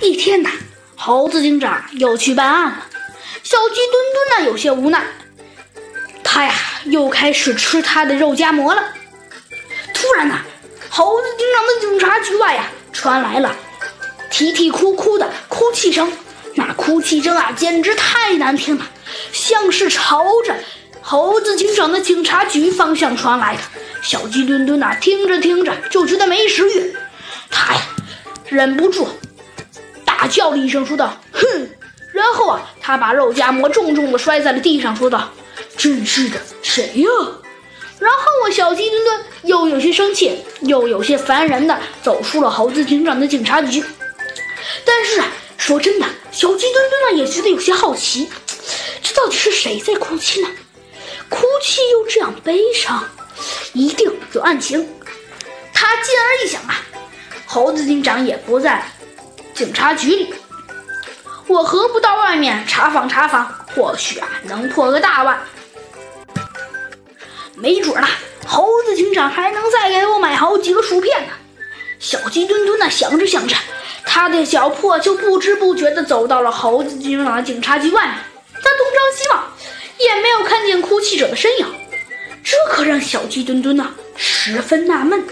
一天呐，猴子警长又去办案了。小鸡墩墩呢，有些无奈，他呀又开始吃他的肉夹馍了。突然呢，猴子警长的警察局外呀传来了啼啼哭哭的哭泣声，那哭泣声啊简直太难听了，像是朝着猴子警长的警察局方向传来的。小鸡墩墩呐，听着听着就觉得没食欲，他呀忍不住叫了一声，说道：“哼！”然后啊，他把肉夹馍重重的摔在了地上，说道：“真是的，谁呀？”然后啊，小鸡墩墩又有些生气，又有些烦人的走出了猴子警长的警察局。但是啊，说真的，小鸡墩墩呢也觉得有些好奇，这到底是谁在哭泣呢？哭泣又这样悲伤，一定有案情。他进而一想啊，猴子警长也不在警察局里。我何不到外面查访查访？或许啊，能破个大案。没准呢，猴子警长还能再给我买好几个薯片呢。小鸡墩墩呢，想着想着，他的脚步就不知不觉地走到了猴子警长的警察局外面。他东张西望，也没有看见哭泣者的身影，这可让小鸡墩墩呢十分纳闷。